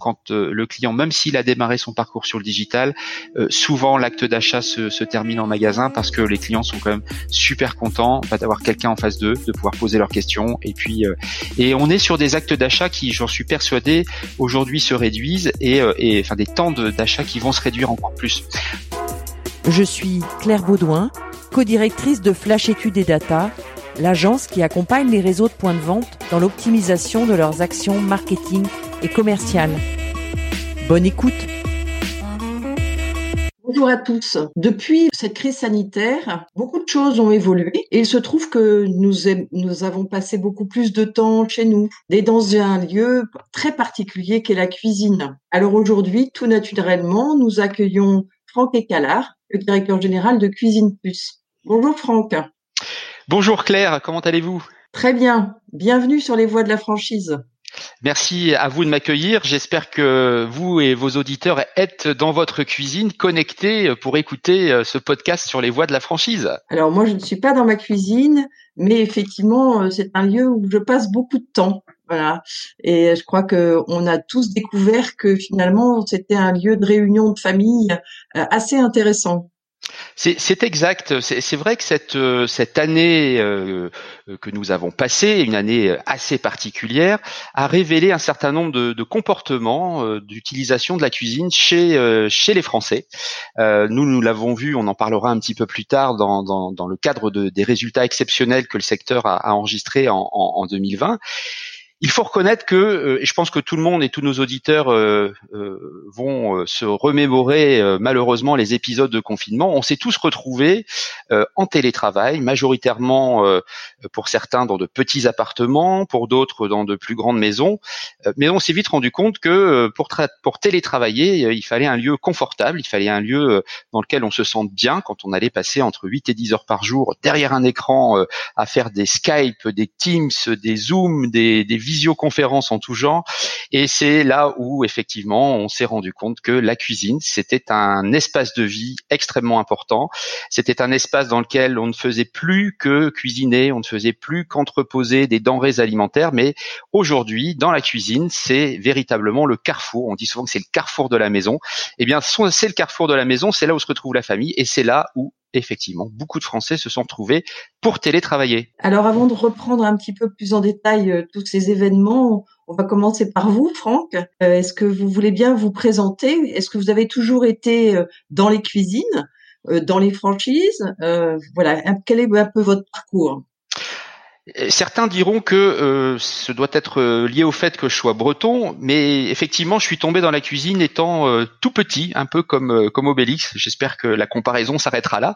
quand euh, le client, même s'il a démarré son parcours sur le digital, euh, souvent l'acte d'achat se, termine en magasin parce que les clients sont quand même super contents d'avoir quelqu'un en face d'eux, de pouvoir poser leurs questions. Et puis, euh, et on est sur des actes d'achat qui, j'en suis persuadé, aujourd'hui se réduisent et, enfin des temps d'achat qui vont se réduire encore plus. Je suis Claire Baudouin, co-directrice de Flash Études et Data, l'agence qui accompagne les réseaux de points de vente dans l'optimisation de leurs actions marketing et commerciales. Bonne écoute. Bonjour à tous. Depuis cette crise sanitaire, beaucoup de choses ont évolué et il se trouve que nous, avons passé beaucoup plus de temps chez nous et dans un lieu très particulier qu'est la cuisine. Alors aujourd'hui, tout naturellement, nous accueillons Franck Écalard, le directeur général de Cuisine Plus. Bonjour Franck. Bonjour Claire, comment allez-vous? Très bien. Bienvenue sur les voies de la franchise. Merci à vous de m'accueillir. J'espère que vous et vos auditeurs êtes dans votre cuisine connectés pour écouter euh, ce podcast sur les voies de la franchise. Alors moi, je ne suis pas dans ma cuisine, mais effectivement, euh, c'est un lieu où je passe beaucoup de temps. Voilà. Et je crois que on a tous découvert que finalement, c'était un lieu de réunion de famille euh, assez intéressant. C'est exact. C'est vrai que cette, euh, cette année euh, que nous avons passée, une année assez particulière, a révélé un certain nombre de, comportements euh, d'utilisation de la cuisine chez, chez les Français. nous, nous l'avons vu, on en parlera un petit peu plus tard dans, dans, le cadre de, des résultats exceptionnels que le secteur a, a enregistrés en, en, en 2020. Il faut reconnaître que, euh, et je pense que tout le monde et tous nos auditeurs euh, euh, vont se remémorer malheureusement les épisodes de confinement. On s'est tous retrouvés en télétravail, majoritairement pour certains dans de petits appartements, pour d'autres dans de plus grandes maisons. mais on s'est vite rendu compte que pour, pour télétravailler, il fallait un lieu confortable, il fallait un lieu dans lequel on se sente bien quand on allait passer entre 8 et 10 heures par jour derrière un écran à faire des Skype, des Teams, des Zoom, des, des visioconférences en tout genre. Et c'est là où effectivement on s'est rendu compte que la cuisine c'était un espace de vie extrêmement important. C'était un espace dans lequel on ne faisait plus que cuisiner, on ne faisait plus qu'entreposer des denrées alimentaires, mais aujourd'hui dans la cuisine c'est véritablement le carrefour. On dit souvent que c'est le carrefour de la maison. Eh bien c'est le carrefour de la maison, c'est là où se retrouve la famille et c'est là où effectivement, beaucoup de Français se sont trouvés pour télétravailler. Alors avant de reprendre un petit peu plus en détail euh, tous ces événements, on va commencer par vous, Franck. Euh, est-ce que vous voulez bien vous présenter? Est-ce que vous avez toujours été euh, dans les cuisines, dans les franchises? Voilà, quel est un peu votre parcours? Certains diront que euh, ce doit être euh, lié au fait que je sois breton, mais effectivement, je suis tombé dans la cuisine étant euh, tout petit, un peu comme comme Obélix. J'espère que la comparaison s'arrêtera là.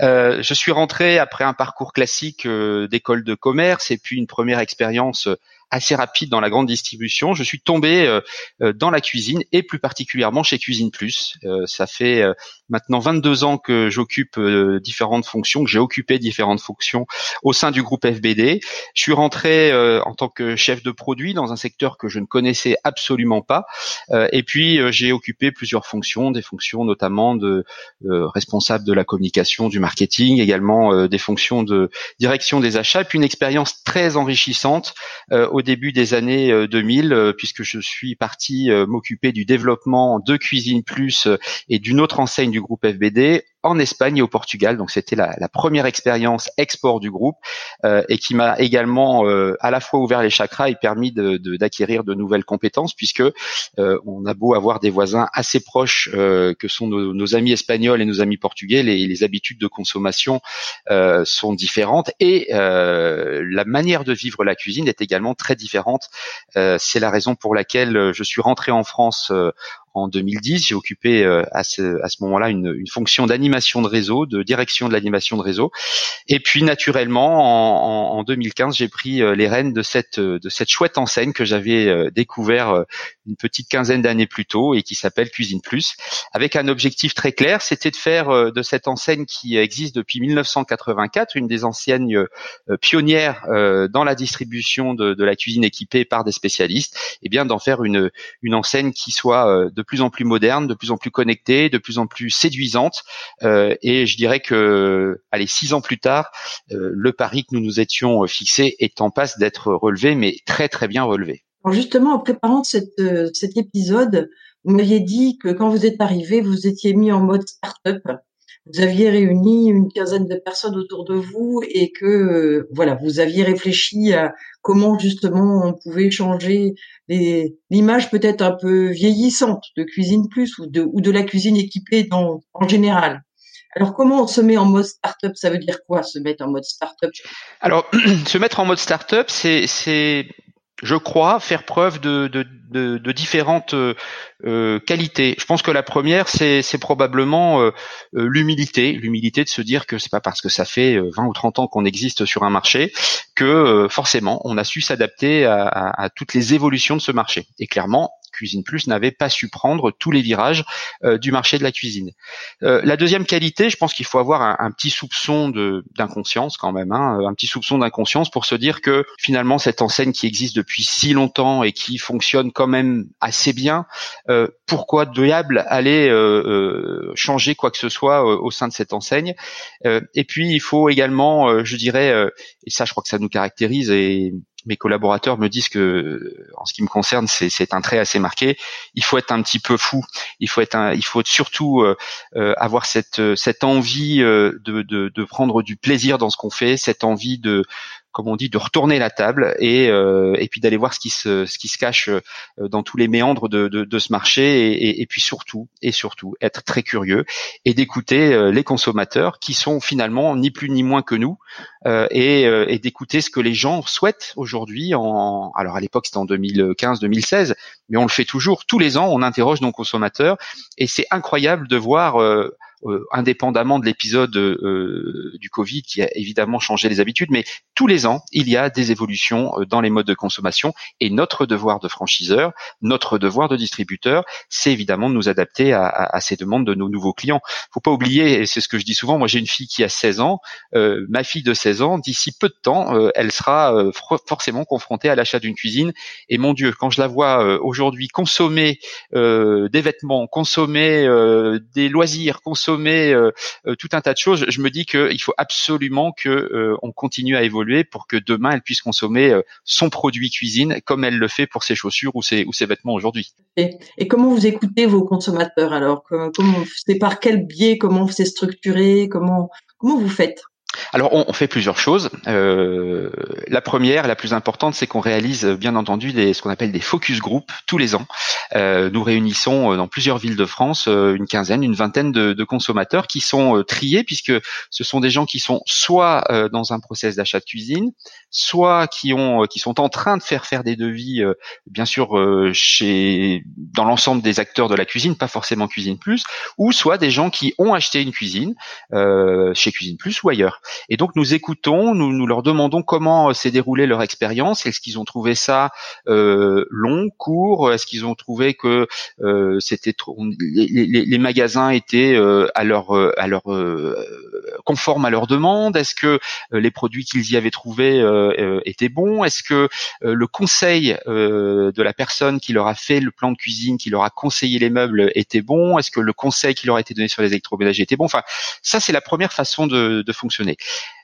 je suis rentré après un parcours classique d'école de commerce et puis une première expérience assez rapide dans la grande distribution. Je suis tombé euh, euh, dans la cuisine et plus particulièrement chez Cuisine Plus. Euh, ça fait maintenant 22 ans que j'occupe différentes fonctions, que j'ai occupé différentes fonctions au sein du groupe FBD. Je suis rentré en tant que chef de produit dans un secteur que je ne connaissais absolument pas. et puis j'ai occupé plusieurs fonctions, des fonctions notamment de responsable de la communication, du marketing, également des fonctions de direction des achats, puis une expérience très enrichissante au début des années 2000, euh, euh, puisque je suis parti euh, m'occuper du développement de Cuisine Plus et d'une autre enseigne du groupe FBD en Espagne et au Portugal. Donc c'était la, la, première expérience export du groupe euh, et qui m'a également euh, à la fois ouvert les chakras et permis d'acquérir de, de, nouvelles compétences puisque euh, on a beau avoir des voisins assez proches que sont nos, nos, amis espagnols et nos amis portugais, les, les habitudes de consommation sont différentes et la manière de vivre la cuisine est également très différente. C'est la raison pour laquelle je suis rentré en France en 2010. J'ai occupé à ce, à ce moment-là une, une fonction d'animation de réseau, de direction de l'animation de réseau. Et puis naturellement, en, en, en 2015, j'ai pris les rênes de cette de cette chouette enseigne que j'avais découvert une petite quinzaine d'années plus tôt et qui s'appelle Cuisine Plus, avec un objectif très clair, c'était de faire de cette enseigne qui existe depuis 1984, une des anciennes pionnières dans la distribution de, de la cuisine équipée par des spécialistes, et eh bien d'en faire une, une enseigne qui soit euh, de plus en plus moderne, de plus en plus connectée, de plus en plus séduisante. Euh, et je dirais que, allez, six ans plus tard, euh, le pari que nous nous étions fixé est en passe d'être relevé, mais très très bien relevé. Alors justement, en préparant cette, cet épisode, vous m'aviez dit que quand vous êtes arrivé, vous étiez mis en mode start-up vous aviez réuni une quinzaine de personnes autour de vous et que euh, voilà, vous aviez réfléchi à comment justement on pouvait changer l'image peut-être un peu vieillissante de Cuisine Plus ou de, ou de la cuisine équipée en général. Alors comment on se met en mode startup? Ça veut dire quoi se mettre en mode startup? Alors se mettre en mode startup, c'est je crois, faire preuve de, différentes euh, qualités. Je pense que la première, c'est, probablement euh, euh, l'humilité, l'humilité de se dire que c'est pas parce que ça fait 20 ou 30 ans qu'on existe sur un marché que forcément on a su s'adapter à, à, toutes les évolutions de ce marché. Et clairement, Cuisine Plus n'avait pas su prendre tous les virages euh, du marché de la cuisine. Euh, la deuxième qualité, je pense qu'il faut avoir un, petit soupçon d'inconscience quand même, hein, un petit soupçon d'inconscience pour se dire que finalement cette enseigne qui existe depuis si longtemps et qui fonctionne quand même assez bien, euh, pourquoi diable aller changer quoi que ce soit au sein de cette enseigne Et puis il faut également, je dirais, et ça je crois que ça nous caractérise et mes collaborateurs me disent que, en ce qui me concerne, c'est un trait assez marqué. Il faut être un petit peu fou. Il faut être, un, il faut surtout euh, euh, avoir cette cette envie euh, de, de prendre du plaisir dans ce qu'on fait, cette envie de comme on dit, de retourner la table et, euh, et puis d'aller voir ce qui se, ce qui se cache euh, dans tous les méandres de, de, ce marché et, et, puis surtout et surtout être très curieux et d'écouter euh, les consommateurs qui sont finalement ni plus ni moins que nous et, et d'écouter ce que les gens souhaitent aujourd'hui. En alors à l'époque c'était en 2015-2016, mais on le fait toujours tous les ans. On interroge nos consommateurs et c'est incroyable de voir indépendamment de l'épisode euh, du Covid qui a évidemment changé les habitudes, mais tous les ans, il y a des évolutions euh, dans les modes de consommation et notre devoir de franchiseur, notre devoir de distributeur, c'est évidemment de nous adapter à, à, ces demandes de nos nouveaux clients. Faut pas oublier, et c'est ce que je dis souvent, moi j'ai une fille qui a 16 ans, euh, ma fille de 16 ans, d'ici peu de temps, euh, elle sera forcément confrontée à l'achat d'une cuisine. Et mon Dieu, quand je la vois aujourd'hui consommer des vêtements, consommer des loisirs, consommer euh, euh, tout un tas de choses, je me dis qu'il faut absolument que euh, on continue à évoluer pour que demain elle puisse consommer son produit cuisine comme elle le fait pour ses chaussures ou ses, ou ses vêtements aujourd'hui. Et, et, comment vous écoutez vos consommateurs alors? Comment, C'est par quel biais? Comment c'est structuré? Comment comment vous faites? Alors on, fait plusieurs choses. Euh, la première, la plus importante, c'est qu'on réalise bien entendu des, ce qu'on appelle des focus group tous les ans. Euh, nous réunissons euh, dans plusieurs villes de France une quinzaine, une vingtaine de, consommateurs qui sont triés puisque ce sont des gens qui sont soit dans un process d'achat de cuisine, soit qui ont qui sont en train de faire faire des devis, bien sûr chez dans l'ensemble des acteurs de la cuisine, pas forcément Cuisine Plus, ou soit des gens qui ont acheté une cuisine chez Cuisine Plus ou ailleurs. Et donc nous écoutons, nous, leur demandons comment euh, s'est déroulée leur expérience. Est-ce qu'ils ont trouvé ça euh, long, court? Est-ce qu'ils ont trouvé que euh, c'était trop les, les, magasins étaient à leur à leur conformes à leurs demandes Est-ce que les produits qu'ils y avaient trouvés étaient bons? Est-ce que le conseil de la personne qui leur a fait le plan de cuisine, qui leur a conseillé les meubles, était bon? Est-ce que le conseil qui leur a été donné sur les électroménagers était bon? Enfin, ça c'est la première façon de fonctionner.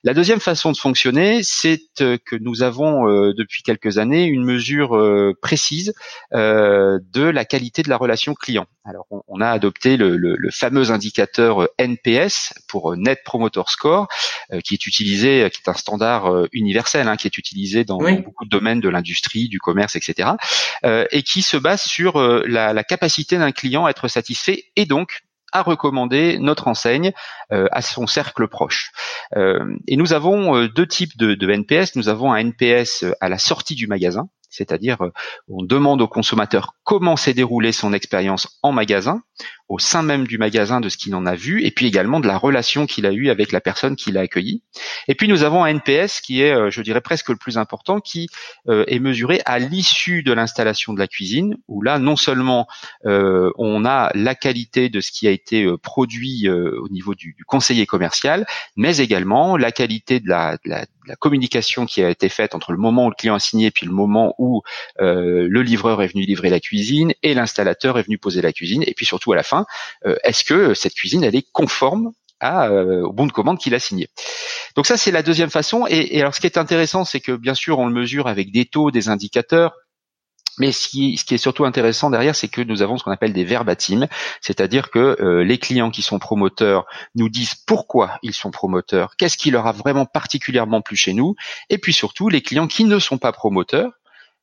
La deuxième façon de fonctionner, c'est euh, que nous avons euh, depuis quelques années une mesure euh, précise de la qualité de la relation client. Alors, on, a adopté le, fameux indicateur NPS pour Net Promoter Score, qui est utilisé, qui est un standard universel, hein, qui est utilisé dans, beaucoup de domaines de l'industrie, du commerce, etc., et qui se base sur la, la capacité d'un client à être satisfait et donc à recommander notre enseigne euh, à son cercle proche. Euh, et nous avons euh, deux types de, de, NPS. Nous avons un NPS à la sortie du magasin, c'est-à-dire euh, on demande au consommateur comment s'est déroulée son expérience en magasin, au sein même du magasin de ce qu'il en a vu, et puis également de la relation qu'il a eue avec la personne qui l'a accueilli. Et puis nous avons un NPS qui est, euh, je dirais presque le plus important, qui euh, est mesuré à l'issue de l'installation de la cuisine, où là non seulement on a la qualité de ce qui a été produit au niveau du, conseiller commercial, mais également la qualité de la, de la la communication qui a été faite entre le moment où le client a signé puis le moment où euh, le livreur est venu livrer la cuisine et l'installateur est venu poser la cuisine et puis surtout à la fin, euh, est-ce que cette cuisine elle est conforme euh, au bon de commande qu'il a signé? Donc ça c'est la deuxième façon. Et, et alors ce qui est intéressant, c'est que bien sûr on le mesure avec des taux, des indicateurs. Mais ce qui, est surtout intéressant derrière, c'est que nous avons ce qu'on appelle des verbatims, c'est-à-dire que euh, les clients qui sont promoteurs nous disent pourquoi ils sont promoteurs, qu'est-ce qui leur a vraiment particulièrement plu chez nous, et puis surtout les clients qui ne sont pas promoteurs,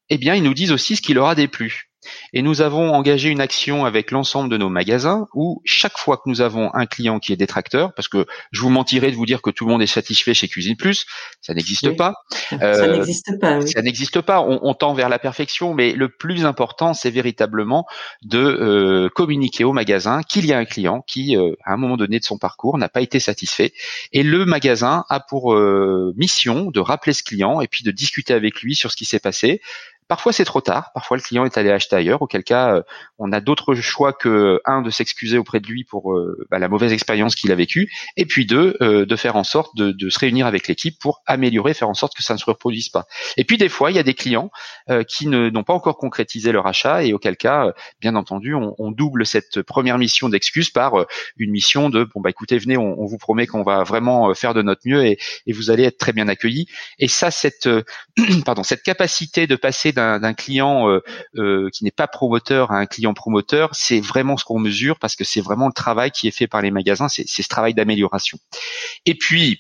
eh bien ils nous disent aussi ce qui leur a déplu. Et nous avons engagé une action avec l'ensemble de nos magasins où chaque fois que nous avons un client qui est détracteur, parce que je vous mentirais de vous dire que tout le monde est satisfait chez Cuisine Plus, ça n'existe pas. ça euh, n'existe pas. Ça n'existe pas. On, tend vers la perfection, mais le plus important, c'est véritablement de euh, communiquer au magasin qu'il y a un client qui, euh, à un moment donné de son parcours, n'a pas été satisfait. Et le magasin a pour mission de rappeler ce client et puis de discuter avec lui sur ce qui s'est passé, Parfois c'est trop tard, parfois le client est allé acheter ailleurs, auquel cas euh, on a d'autres choix que un de s'excuser auprès de lui pour euh, bah, la mauvaise expérience qu'il a vécue, et puis deux euh, de faire en sorte de, se réunir avec l'équipe pour améliorer, faire en sorte que ça ne se reproduise pas. Et puis des fois il y a des clients qui n'ont pas encore concrétisé leur achat et auquel cas, bien entendu, on, double cette première mission d'excuse par une mission de bon bah écoutez venez, on, vous promet qu'on va vraiment faire de notre mieux et, et vous allez être très bien accueillis. Et ça cette pardon cette capacité de passer d'un client euh, euh, qui n'est pas promoteur à un client promoteur, c'est vraiment ce qu'on mesure parce que c'est vraiment le travail qui est fait par les magasins, c'est ce travail d'amélioration. Et puis,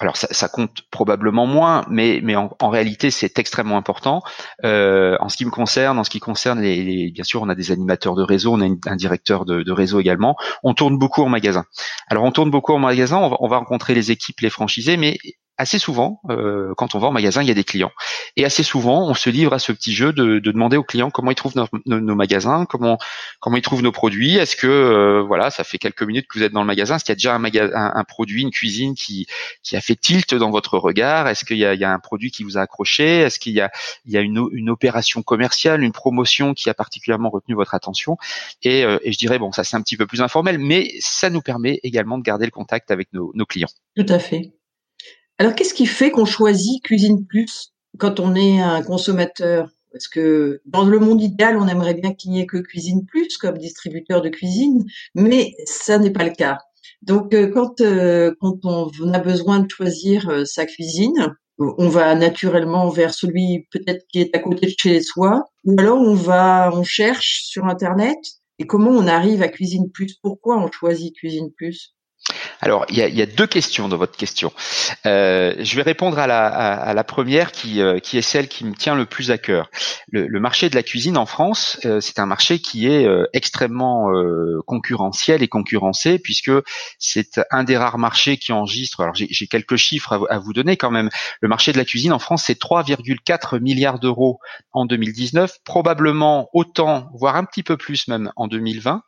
alors ça, ça, compte probablement moins, mais, mais en, réalité c'est extrêmement important. Euh, en ce qui me concerne, en ce qui concerne les, bien sûr, on a des animateurs de réseau, on a un directeur de, de, réseau également. On tourne beaucoup en magasin. Alors on tourne beaucoup en magasin, on va, on va rencontrer les équipes, les franchisés, mais assez souvent, euh, quand on va en magasin, il y a des clients. Et assez souvent, on se livre à ce petit jeu de, de demander aux clients comment ils trouvent nos, nos, magasins, comment comment ils trouvent nos produits. Est-ce que euh, voilà, ça fait quelques minutes que vous êtes dans le magasin, est-ce qu'il y a déjà un, magasin, un, produit, une cuisine qui qui a fait tilt dans votre regard? Est-ce qu'il y a, y a un produit qui vous a accroché? Est-ce qu'il y a il y a une, une opération commerciale, une promotion qui a particulièrement retenu votre attention? Et, euh, et je dirais bon, ça c'est un petit peu plus informel, mais ça nous permet également de garder le contact avec nos, nos clients. Tout à fait. Alors, qu'est-ce qui fait qu'on choisit Cuisine Plus quand on est un consommateur? Parce que dans le monde idéal, on aimerait bien qu'il n'y ait que Cuisine Plus comme distributeur de cuisine, mais ça n'est pas le cas. Donc, euh, quand, euh, quand on a besoin de choisir euh, sa cuisine, on va naturellement vers celui peut-être qui est à côté de chez soi, ou alors on va, on cherche sur Internet. Et comment on arrive à Cuisine Plus? Pourquoi on choisit Cuisine Plus? Alors, il y a, deux questions dans votre question. Euh, je vais répondre à la, première qui, euh, qui, est celle qui me tient le plus à cœur. Le, marché de la cuisine en France, euh, c'est un marché qui est extrêmement concurrentiel et concurrencé puisque c'est un des rares marchés qui enregistre. Alors, j'ai quelques chiffres à, vous donner quand même. Le marché de la cuisine en France, c'est 3,4 milliards d'euros en 2019, probablement autant, voire un petit peu plus même en 2020.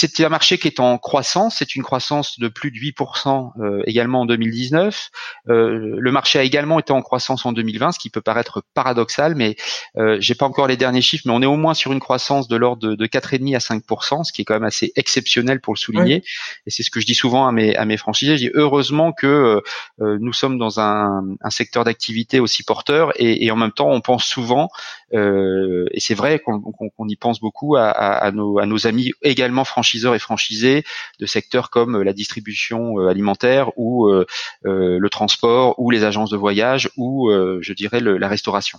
C'est un marché qui est en croissance, c'est une croissance de plus de 8% euh, également en 2019. Euh, le marché a également été en croissance en 2020, ce qui peut paraître paradoxal, mais euh, j'ai pas encore les derniers chiffres, mais on est au moins sur une croissance de l'ordre de, de 4,5 à 5%, ce qui est quand même assez exceptionnel pour le souligner. Et c'est ce que je dis souvent à mes, à mes franchisés, je dis heureusement que euh, nous sommes dans un, un secteur d'activité aussi porteur et, et, en même temps on pense souvent, et c'est vrai qu'on y pense beaucoup à, à, à, nos, à nos amis également français franchiseurs et franchisés de secteurs comme euh, la distribution euh, alimentaire ou euh, le transport ou les agences de voyage ou je dirais la restauration.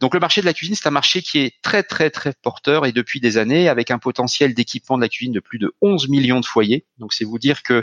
donc le marché de la cuisine, c'est un marché qui est très très très porteur et depuis des années avec un potentiel d'équipement de la cuisine de plus de 11 millions de foyers. Donc c'est vous dire que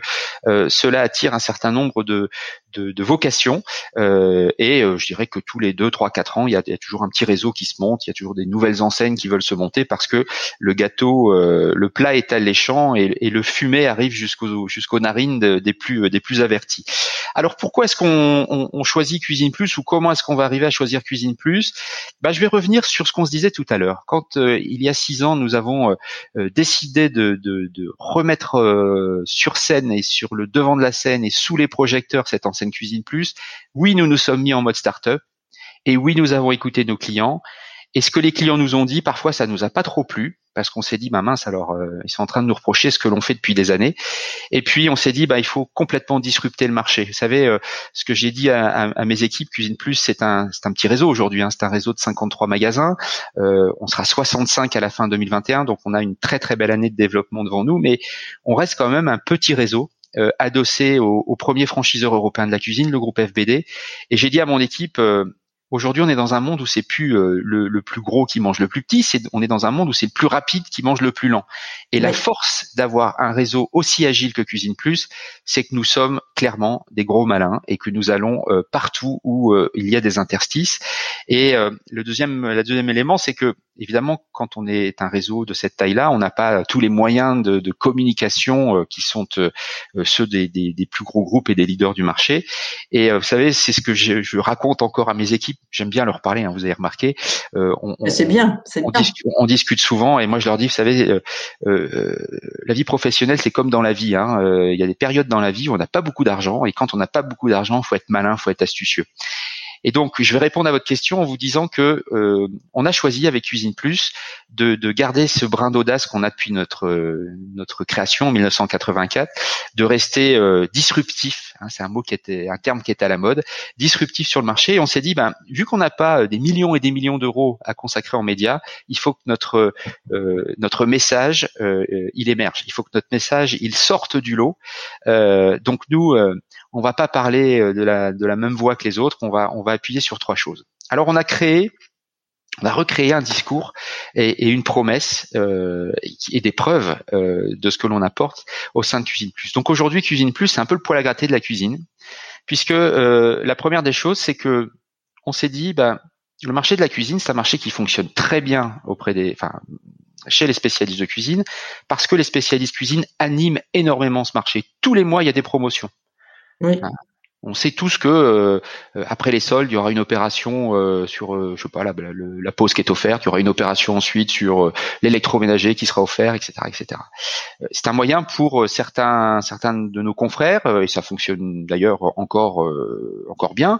cela attire un certain nombre de, de, vocations et je dirais que tous les 2, 3, 4 ans, il il y, a, toujours un petit réseau qui se monte, il y a toujours des nouvelles enseignes qui veulent se monter parce que le gâteau, le plat plat étale les champs et, le fumet arrive jusqu'aux jusqu'aux narines des plus des plus avertis. Alors pourquoi est-ce qu'on choisit Cuisine Plus ou comment est-ce qu'on va arriver à choisir Cuisine Plus? Bah, je vais revenir sur ce qu'on se disait tout à l'heure. Quand il y a six ans, nous avons décidé de, de, de remettre sur scène et sur le devant de la scène et sous les projecteurs cette enseigne Cuisine Plus, oui, nous nous sommes mis en mode start-up et oui, nous avons écouté nos clients. Et ce que les clients nous ont dit, parfois, ça nous a pas trop plu parce qu'on s'est dit, bah mince, alors euh, ils sont en train de nous reprocher ce que l'on fait depuis des années. Et puis on s'est dit, bah il faut complètement disrupter le marché. Vous savez, euh, ce que j'ai dit à, mes équipes, Cuisine Plus, c'est un, c'est un petit réseau aujourd'hui. Hein, c'est un réseau de 53 magasins. Euh, on sera 65 à la fin 2021, donc on a une très très belle année de développement devant nous, mais on reste quand même un petit réseau adossé au, au, premier franchiseur européen de la cuisine, le groupe FBD. Et j'ai dit à mon équipe, Aujourd'hui, on est dans un monde où c'est plus euh, le, plus gros qui mange le plus petit, c'est on est dans un monde où c'est le plus rapide qui mange le plus lent. Et la force d'avoir un réseau aussi agile que Cuisine Plus, c'est que nous sommes clairement des gros malins et que nous allons euh, partout où euh, il y a des interstices. Et le deuxième, le deuxième élément, c'est que évidemment, quand on est un réseau de cette taille-là, on n'a pas tous les moyens de, de communication qui sont ceux des, des, des, plus gros groupes et des leaders du marché. Et vous savez, c'est ce que je, je raconte encore à mes équipes j'aime bien leur parler, hein, vous avez remarqué. Euh, on, c'est bien, c'est on, discute, on, discute souvent et moi je leur dis, vous savez, euh, euh, la vie professionnelle c'est comme dans la vie. Hein, il y a des périodes dans la vie où on n'a pas beaucoup d'argent et quand on n'a pas beaucoup d'argent, faut être malin, faut être astucieux. Et donc, je vais répondre à votre question en vous disant que euh, on a choisi avec Cuisine Plus de, de garder ce brin d'audace qu'on a depuis notre notre création en 1984, de rester euh, disruptif. Hein, c'est un mot qui était un terme qui est à la mode, disruptif sur le marché. Et on s'est dit, ben vu qu'on n'a pas euh, des millions et des millions d'euros à consacrer en médias, il faut que notre notre message il émerge. Il faut que notre message il sorte du lot. donc nous on va pas parler euh, de la, même voix que les autres, on va, on va appuyer sur trois choses. Alors on a créé, on a recréé un discours et, une promesse euh, et des preuves euh, de ce que l'on apporte au sein de Cuisine Plus. Donc aujourd'hui Cuisine Plus, c'est un peu le poil à gratter de la cuisine, puisque la première des choses, c'est que on s'est dit, bah, le marché de la cuisine, c'est un marché qui fonctionne très bien auprès des, enfin, chez les spécialistes de cuisine, parce que les spécialistes cuisine animent énormément ce marché. Tous les mois, il y a des promotions. Oui. On sait tous que euh, après les soldes, il y aura une opération euh, sur, euh, je sais pas, la, la, pause qui est offerte. Il y aura une opération ensuite sur l'électroménager qui sera offert, etc., etc. C'est un moyen pour certains, certains de nos confrères, et ça fonctionne d'ailleurs encore, encore bien.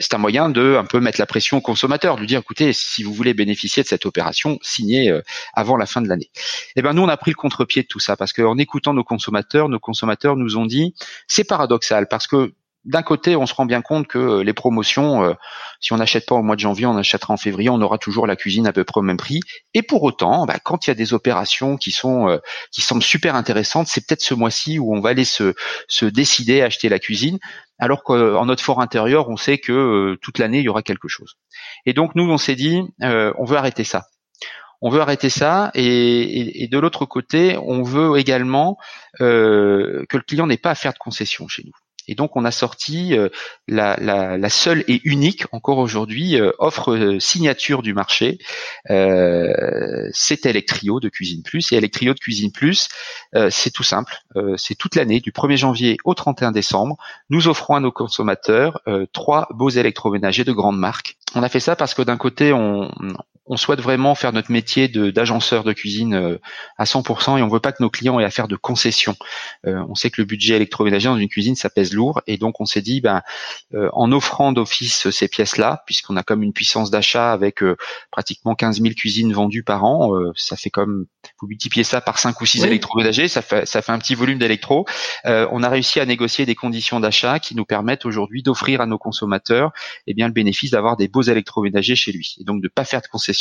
C'est un moyen de un peu mettre la pression au consommateur, de lui dire, écoutez, si vous voulez bénéficier de cette opération, signez avant la fin de l'année. Eh ben nous, on a pris le contre-pied de tout ça parce qu'en écoutant nos consommateurs, nos consommateurs nous ont dit, c'est paradoxal parce que d'un côté, on se rend bien compte que euh, les promotions, euh, si on n'achète pas au mois de janvier, on achètera en février, on aura toujours la cuisine à peu près au même prix. Et pour autant, bah, quand il y a des opérations qui sont euh, qui semblent super intéressantes, c'est peut-être ce mois-ci où on va aller se, décider à acheter la cuisine, alors qu'en notre fort intérieur, on sait que toute l'année il y aura quelque chose. Et donc nous, on s'est dit, on veut arrêter ça. On veut arrêter ça et, et, de l'autre côté, on veut également que le client n'ait pas à faire de concessions chez nous. Et donc on a sorti euh, la, la, la, seule et unique encore aujourd'hui euh, offre euh, signature du marché. c'est Electrio de Cuisine Plus et Electrio de Cuisine Plus, c'est tout simple. c'est toute l'année du 1er janvier au 31 décembre. Nous offrons à nos consommateurs trois beaux électroménagers de grande marque. On a fait ça parce que d'un côté on, on souhaite vraiment faire notre métier d'agenceur de, cuisine euh, à 100% et on veut pas que nos clients aient à faire de concessions. Euh, on sait que le budget électroménager dans une cuisine ça pèse lourd et donc on s'est dit ben euh, en offrant d'office ces pièces-là, puisqu'on a comme une puissance d'achat avec pratiquement 15 000 cuisines vendues par an, ça fait comme vous multipliez ça par 5 ou 6 électroménagers, ça fait ça fait un petit volume d'électro. on a réussi à négocier des conditions d'achat qui nous permettent aujourd'hui d'offrir à nos consommateurs eh bien le bénéfice d'avoir des beaux électroménagers chez lui et donc de pas faire de concessions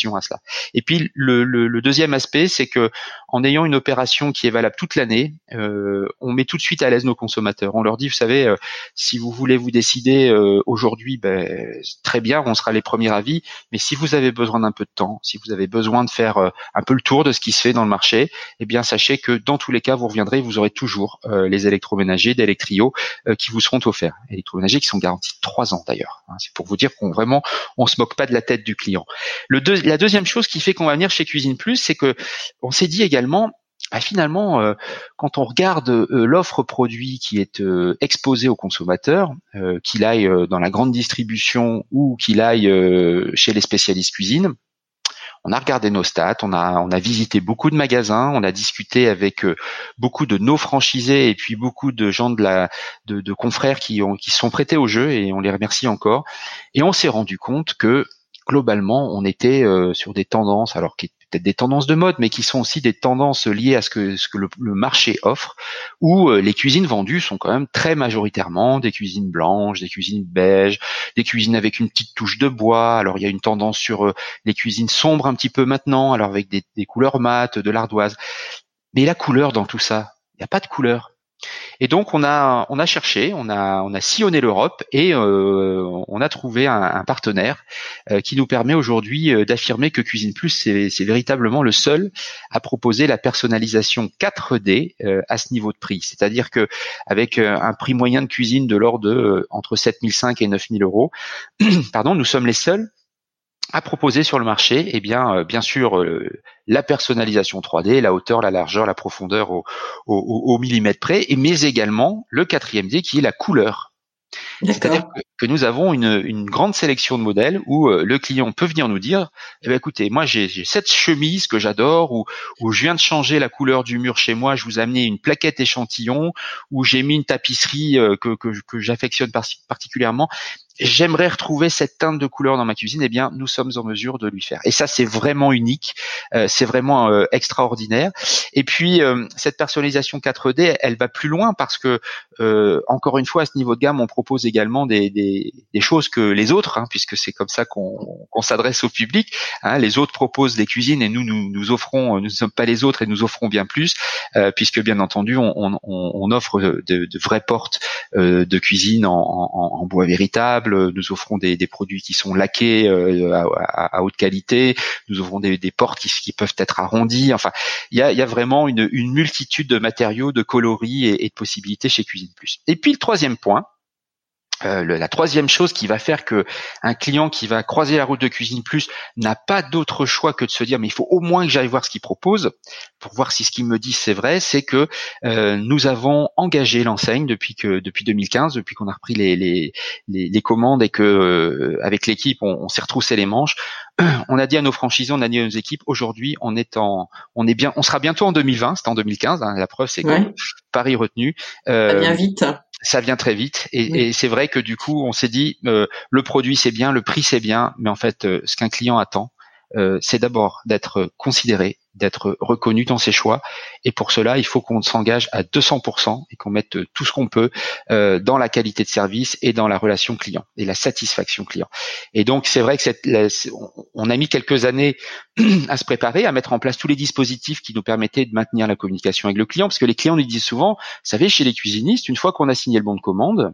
Et puis le, deuxième aspect, c'est que en ayant une opération qui est valable toute l'année, euh, on met tout de suite à l'aise nos consommateurs. On leur dit, vous savez, euh, si vous voulez vous décider euh, aujourd'hui, ben, très bien, on sera les premiers avis. Mais si vous avez besoin d'un peu de temps, si vous avez besoin de faire un peu le tour de ce qui se fait dans le marché, eh bien sachez que dans tous les cas, vous reviendrez, vous aurez toujours les électroménagers d'Electrio qui vous seront offerts. Électroménagers qui sont garantis trois ans d'ailleurs. Hein. C'est pour vous dire qu'on vraiment on se moque pas de la tête du client. Le la deuxième chose qui fait qu'on va venir chez Cuisine Plus, c'est que on s'est dit également, bah, finalement, euh, quand on regarde euh, l'offre produit qui est euh, exposée au consommateur, qu'il aille dans la grande distribution ou qu'il aille chez les spécialistes cuisine, on a regardé nos stats, on a on a visité beaucoup de magasins, on a discuté avec beaucoup de nos franchisés et puis beaucoup de gens de la de, de confrères qui ont qui sont prêtés au jeu et on les remercie encore. Et on s'est rendu compte que globalement, on était sur des tendances, alors qui peut-être des tendances de mode, mais qui sont aussi des tendances liées à ce que, ce que le, marché offre, où euh, les cuisines vendues sont quand même très majoritairement des cuisines blanches, des cuisines beiges, des cuisines avec une petite touche de bois. Alors il y a une tendance sur euh, les cuisines sombres un petit peu maintenant, alors avec des, des couleurs mates, de l'ardoise. Mais la couleur dans tout ça, il n'y a pas de couleur. Et donc on a on a cherché, on a on a sillonné l'Europe et euh, on a trouvé un, partenaire euh, qui nous permet aujourd'hui euh, d'affirmer que Cuisine Plus c'est véritablement le seul à proposer la personnalisation 4D à ce niveau de prix. C'est-à-dire que avec un prix moyen de cuisine de l'ordre de entre 7005 et 9000 euros, pardon, nous sommes les seuls à proposer sur le marché, eh bien, euh, bien sûr, euh, la personnalisation 3D, la hauteur, la largeur, la profondeur au, au, au millimètre près, mais également le quatrième D qui est la couleur. C'est-à-dire que, nous avons une, une, grande sélection de modèles où euh, le client peut venir nous dire, eh ben, écoutez, moi j'ai cette chemise que j'adore, ou, ou je viens de changer la couleur du mur chez moi, je vous ai amené une plaquette échantillon, ou j'ai mis une tapisserie que, que, que j'affectionne particulièrement, j'aimerais retrouver cette teinte de couleur dans ma cuisine, eh bien, nous sommes en mesure de lui faire. Et ça, c'est vraiment unique, euh, c'est vraiment euh, extraordinaire. Et puis, euh, cette personnalisation 4D, elle va plus loin parce que, encore une fois, à ce niveau de gamme, on propose également des, des, des choses que les autres, hein, puisque c'est comme ça qu'on s'adresse au public. Hein, les autres proposent des cuisines et nous, nous, nous offrons, nous ne sommes pas les autres et nous offrons bien plus, puisque bien entendu, on, on, on offre de, de, vraies portes de cuisine en, en, en bois véritable nous offrons des, produits qui sont laqués euh, à, haute qualité, nous offrons des, portes qui, peuvent être arrondies. Enfin, il y a, vraiment une, multitude de matériaux, de coloris et, et de possibilités chez Cuisine Plus. Et puis le troisième point, euh, la troisième chose qui va faire que un client qui va croiser la route de Cuisine Plus n'a pas d'autre choix que de se dire mais il faut au moins que j'aille voir ce qu'il propose pour voir si ce qu'il me dit c'est vrai, c'est que euh, nous avons engagé l'enseigne depuis que depuis 2015, depuis qu'on a repris les, les, les, commandes et que euh, avec l'équipe on, on s'est retroussé les manches. On a dit à nos franchisés, on a dit à nos équipes aujourd'hui on est en on est bien on sera bientôt en 2020, c'était en 2015, hein, la preuve c'est que Paris retenu. Euh, vient vite ça vient très vite. Et, et c'est vrai que du coup on s'est dit euh, le produit c'est bien, le prix c'est bien, mais en fait euh, ce qu'un client attend euh, c'est d'abord d'être considéré, d'être reconnu dans ses choix. Et pour cela, il faut qu'on s'engage à 200% et qu'on mette tout ce qu'on peut euh, dans la qualité de service et dans la relation client et la satisfaction client. Et donc, c'est vrai que cette, on a mis quelques années à se préparer, à mettre en place tous les dispositifs qui nous permettaient de maintenir la communication avec le client, parce que les clients nous disent souvent, vous savez, chez les cuisinistes, une fois qu'on a signé le bon de commande,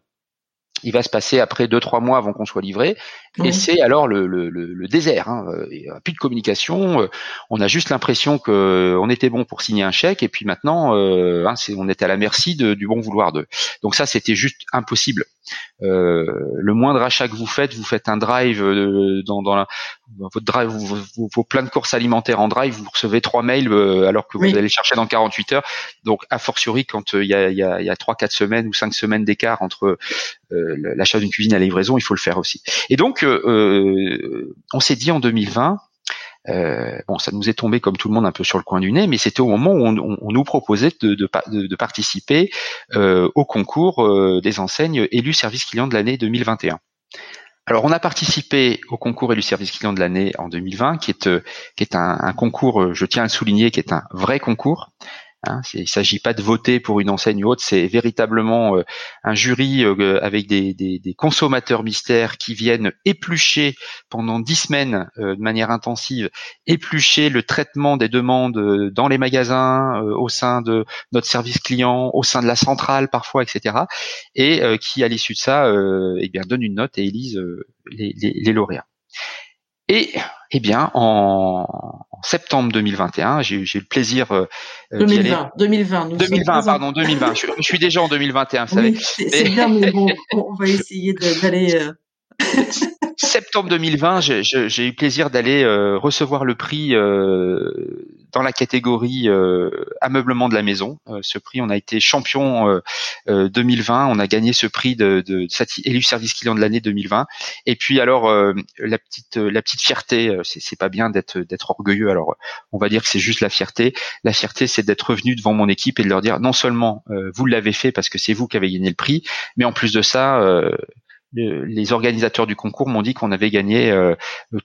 il va se passer après deux trois mois avant qu'on soit livré. Et c'est alors le, le, le, désert hein. il n'y a plus de communication euh, on a juste l'impression que euh, on était bon pour signer un chèque et puis maintenant euh, hein, on était à la merci de, du bon vouloir d'eux. Donc ça c'était juste impossible euh, le moindre achat que vous faites, vous faites un drive euh, dans, dans, la, votre drive, vos, vos, plein de courses alimentaires en drive, vous recevez trois mails euh, alors que vous allez chercher dans 48 heures. Donc, a fortiori, quand il y a, y, a, y a 3-4 semaines ou 5 semaines d'écart entre l'achat d'une cuisine et la livraison, il faut le faire aussi. Et donc, on s'est dit en 2020, euh, bon, ça nous est tombé comme tout le monde un peu sur le coin du nez, mais c'était au moment où on, nous proposait de, participer euh, au concours euh, des enseignes élus service client de l'année 2021. Alors, on a participé au concours élu service client de l'année en 2020, qui est, qui est un, un, concours, je tiens à le souligner, qui est un vrai concours, Hein, il ne s'agit pas de voter pour une enseigne ou autre, c'est véritablement euh, un jury euh, avec des, consommateurs mystères qui viennent éplucher pendant dix semaines euh, de manière intensive, éplucher le traitement des demandes dans les magasins, au sein de notre service client, au sein de la centrale parfois, etc. Et qui à l'issue de ça, eh bien donne une note et élise les lauréats. Et eh bien, en, septembre 2021, j'ai eu le plaisir 2020, 2020, 2020, pardon, 2020. Je, suis déjà en 2021, vous savez. C'est bien, mais bon, on va essayer d'aller. Euh, septembre 2020, j'ai eu le plaisir d'aller euh, recevoir le prix euh, dans la catégorie ameublement de la maison. ce prix, on a été champion 2020. On a gagné ce prix de, de, élu service client de l'année 2020. Et puis alors la petite la petite fierté, c'est pas bien d'être d'être orgueilleux. Alors on va dire que c'est juste la fierté. La fierté, c'est d'être revenu devant mon équipe et de leur dire non seulement vous l'avez fait parce que c'est vous qui avez gagné le prix, mais en plus de ça, les organisateurs du concours m'ont dit qu'on avait gagné euh,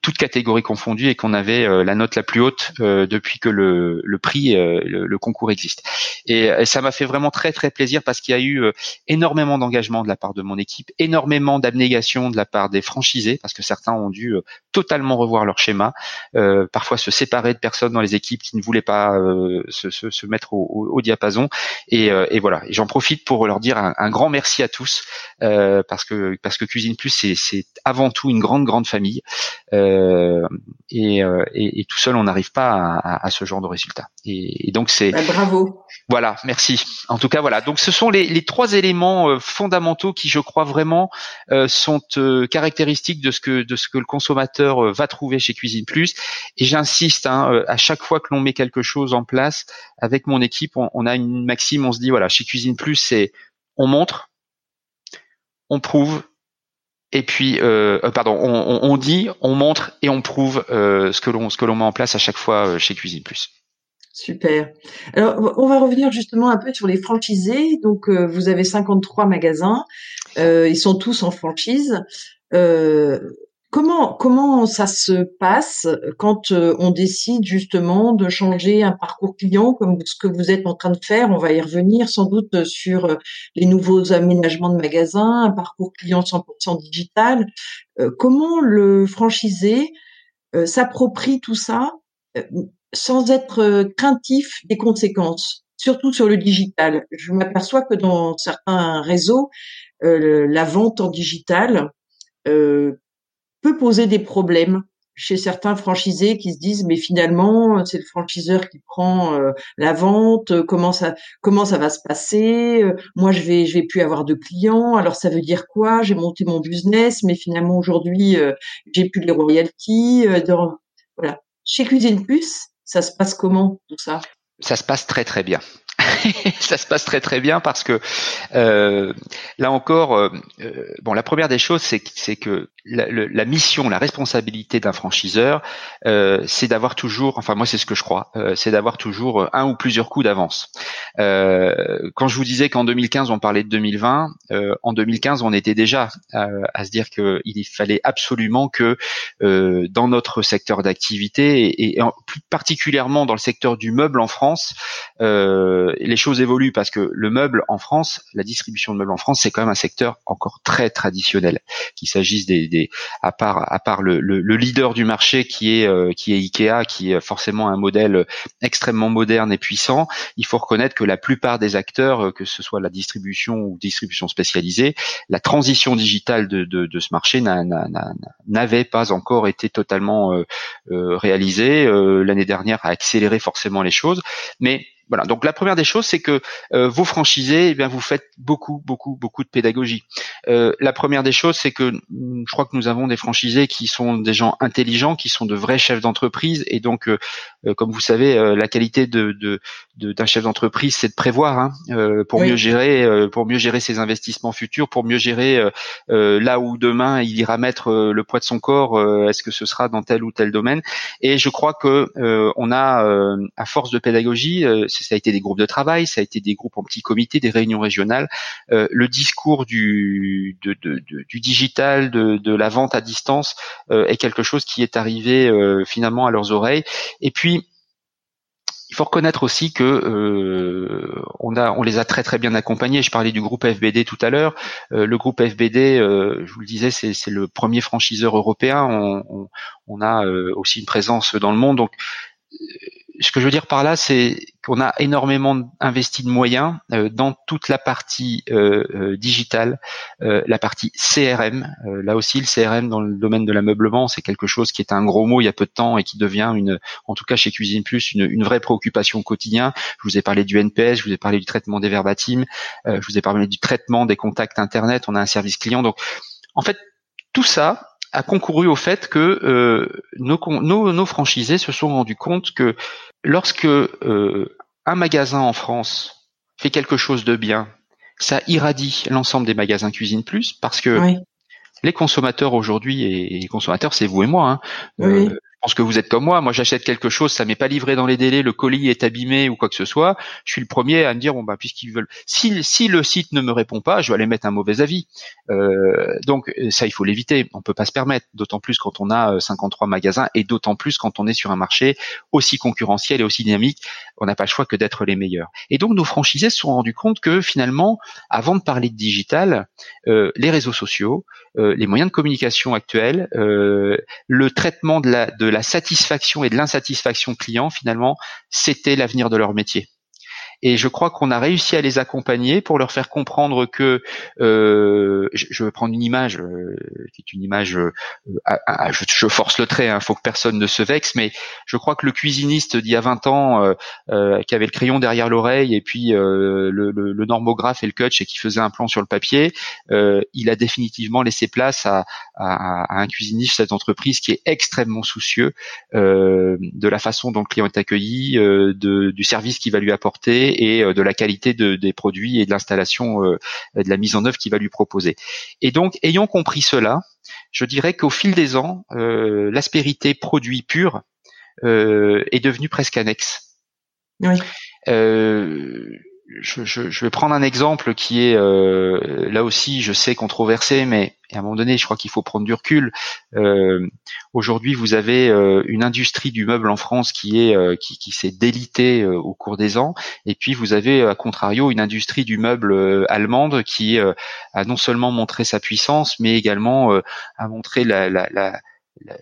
toutes catégories confondues et qu'on avait euh, la note la plus haute euh, depuis que le, le prix, le, concours existe. Et, ça m'a fait vraiment très très plaisir parce qu'il y a eu énormément d'engagement de la part de mon équipe, énormément d'abnégation de la part des franchisés parce que certains ont dû totalement revoir leur schéma, parfois se séparer de personnes dans les équipes qui ne voulaient pas se, se, se, mettre au, au, diapason. Et, et voilà, j'en profite pour leur dire un, un, grand merci à tous parce que parce que Cuisine Plus c'est avant tout une grande grande famille euh, et, euh, et, et, tout seul on n'arrive pas à, à, ce genre de résultat. Et, donc c'est bah, bravo. Voilà, merci. En tout cas voilà. Donc ce sont les, les trois éléments euh, fondamentaux qui je crois vraiment euh, sont euh, caractéristiques de ce que de ce que le consommateur va trouver chez Cuisine Plus. Et j'insiste hein, à chaque fois que l'on met quelque chose en place avec mon équipe, on, a une maxime, on se dit voilà chez Cuisine Plus c'est on montre, on prouve et puis euh, euh pardon, on, dit, on montre et on prouve euh, ce que l'on ce que l'on met en place à chaque fois euh, chez Cuisine Plus. Super. Alors, on va revenir justement un peu sur les franchisés. Donc, euh, vous avez 53 magasins. ils sont tous en franchise. Comment comment ça se passe quand euh, on décide justement de changer un parcours client comme ce que vous êtes en train de faire? On va y revenir sans doute sur euh, les nouveaux aménagements de magasins, un parcours client 100% digital. Euh, comment le franchisé s'approprie tout ça sans être craintif des conséquences, surtout sur le digital? Je m'aperçois que dans certains réseaux, la vente en digital peut poser des problèmes chez certains franchisés qui se disent mais finalement c'est le franchiseur qui prend euh, la vente comment ça comment ça va se passer moi je vais je vais plus avoir de clients alors ça veut dire quoi? J'ai monté mon business mais finalement aujourd'hui euh, j'ai plus les royalties euh, voilà. Chez Cuisine Plus ça se passe comment tout ça? Ça se passe très très bien ça se passe très très bien parce que euh, là encore, euh, euh, bon, la première des choses, c'est c'est que la, la, mission, la responsabilité d'un franchiseur, euh, c'est d'avoir toujours, enfin moi c'est ce que je crois, euh, c'est d'avoir toujours un ou plusieurs coups d'avance. quand je vous disais qu'en 2015 on parlait de 2020, en 2015 on était déjà à se dire qu'il fallait absolument que dans notre secteur d'activité et, et plus particulièrement dans le secteur du meuble en France, les choses évoluent parce que le meuble en France, la distribution de meubles en France, c'est quand même un secteur encore très traditionnel. Qu'il s'agisse des, des, à part à part le, le, leader du marché qui est euh, qui est Ikea, qui est forcément un modèle extrêmement moderne et puissant, il faut reconnaître que la plupart des acteurs, euh, que ce soit la distribution ou distribution spécialisée, la transition digitale de, de, de ce marché n'avait pas encore été totalement euh, réalisée. L'année dernière a accéléré forcément les choses, mais voilà. Donc la première des choses, c'est que euh, vos franchisés, eh bien, vous faites beaucoup, beaucoup, beaucoup de pédagogie. Euh, la première des choses, c'est que je crois que nous avons des franchisés qui sont des gens intelligents, qui sont de vrais chefs d'entreprise, et donc, euh, euh comme vous savez, euh, la qualité de, de, d'un chef d'entreprise, c'est de prévoir hein, pour mieux gérer, pour mieux gérer ses investissements futurs, pour mieux gérer là où demain il ira mettre le poids de son corps. Est-ce que ce sera dans tel ou tel domaine Et je crois que on a, à force de pédagogie, ça a été des groupes de travail, ça a été des groupes en petits comités, des réunions régionales. Euh, le discours du, du digital, de, la vente à distance euh, est quelque chose qui est arrivé euh, finalement à leurs oreilles. Et puis il faut reconnaître aussi que on a, on les a très très bien accompagnés. Je parlais du groupe FBD tout à l'heure. le groupe FBD, je vous le disais, c'est le premier franchiseur européen. On, on a aussi une présence dans le monde. Donc ce que je veux dire par là, c'est qu'on a énormément investi de moyens euh, dans toute la partie euh, euh digitale, la partie CRM. là aussi, le CRM dans le domaine de l'ameublement, c'est quelque chose qui était un gros mot il y a peu de temps et qui devient une, en tout cas chez Cuisine Plus, une, une vraie préoccupation au quotidien. Je vous ai parlé du NPS, je vous ai parlé du traitement des verbatims, je vous ai parlé du traitement des contacts Internet. On a un service client, donc en fait tout ça, a concouru au fait que euh, nos, nos, nos, franchisés se sont rendus compte que lorsque euh, un magasin en France fait quelque chose de bien, ça irradie l'ensemble des magasins Cuisine Plus parce que les consommateurs aujourd'hui et les consommateurs, c'est vous et moi. Hein, oui. euh, pense que vous êtes comme moi. Moi, j'achète quelque chose, ça m'est pas livré dans les délais, le colis est abîmé ou quoi que ce soit. Je suis le premier à me dire bon bah puisqu'ils veulent, si, si le site ne me répond pas, je vais aller mettre un mauvais avis. Euh, donc ça, il faut l'éviter. On peut pas se permettre, d'autant plus quand on a 53 euh, magasins et d'autant plus quand on est sur un marché aussi concurrentiel et aussi dynamique. On n'a pas le choix que d'être les meilleurs. Et donc nos franchisés se sont rendus compte que finalement, avant de parler de digital, euh, les réseaux sociaux, euh, les moyens de communication actuels, euh, le traitement de la, de la satisfaction et de l'insatisfaction client, finalement, c'était l'avenir de leur métier. Et je crois qu'on a réussi à les accompagner pour leur faire comprendre que, euh, je, je, vais prendre une image euh, qui est une image, euh, je, je, force le trait, il hein, faut que personne ne se vexe, mais je crois que le cuisiniste d'il y a 20 ans, euh, euh, qui avait le crayon derrière l'oreille et puis euh, le, le, le, normographe et le coach et qui faisait un plan sur le papier, il a définitivement laissé place à, à, à un cuisiniste cette entreprise qui est extrêmement soucieux de la façon dont le client est accueilli, de, du service qu'il va lui apporter et euh, de la qualité de, des produits et de l'installation, euh, de la mise en œuvre qu'il va lui proposer. Et donc, ayant compris cela, je dirais qu'au fil des ans, euh, l'aspérité produit pur est devenue presque annexe. Oui. Euh, je, je, je, vais prendre un exemple qui est euh, là aussi, je sais controversé, mais à un moment donné, je crois qu'il faut prendre du recul. Euh, Aujourd'hui, vous avez euh, une industrie du meuble en France qui est euh, qui, qui s'est délitée euh, au cours des ans, et puis vous avez à contrario une industrie du meuble allemande qui a non seulement montré sa puissance, mais également a montré la, la, la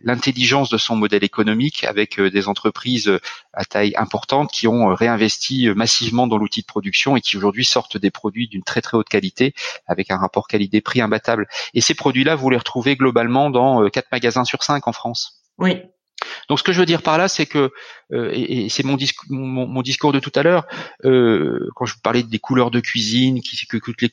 l'intelligence de son modèle économique avec euh, des entreprises euh, à taille importante qui ont euh, réinvesti massivement dans l'outil de production et qui aujourd'hui sortent des produits d'une très très haute qualité avec un rapport qualité-prix imbattable. Et ces produits-là, vous les retrouvez globalement dans quatre magasins sur cinq en France. Oui. Donc ce que je veux dire par là, c'est que, et, c'est mon, mon, discours de tout à l'heure, quand je vous parlais des couleurs de cuisine, qui, que, que les,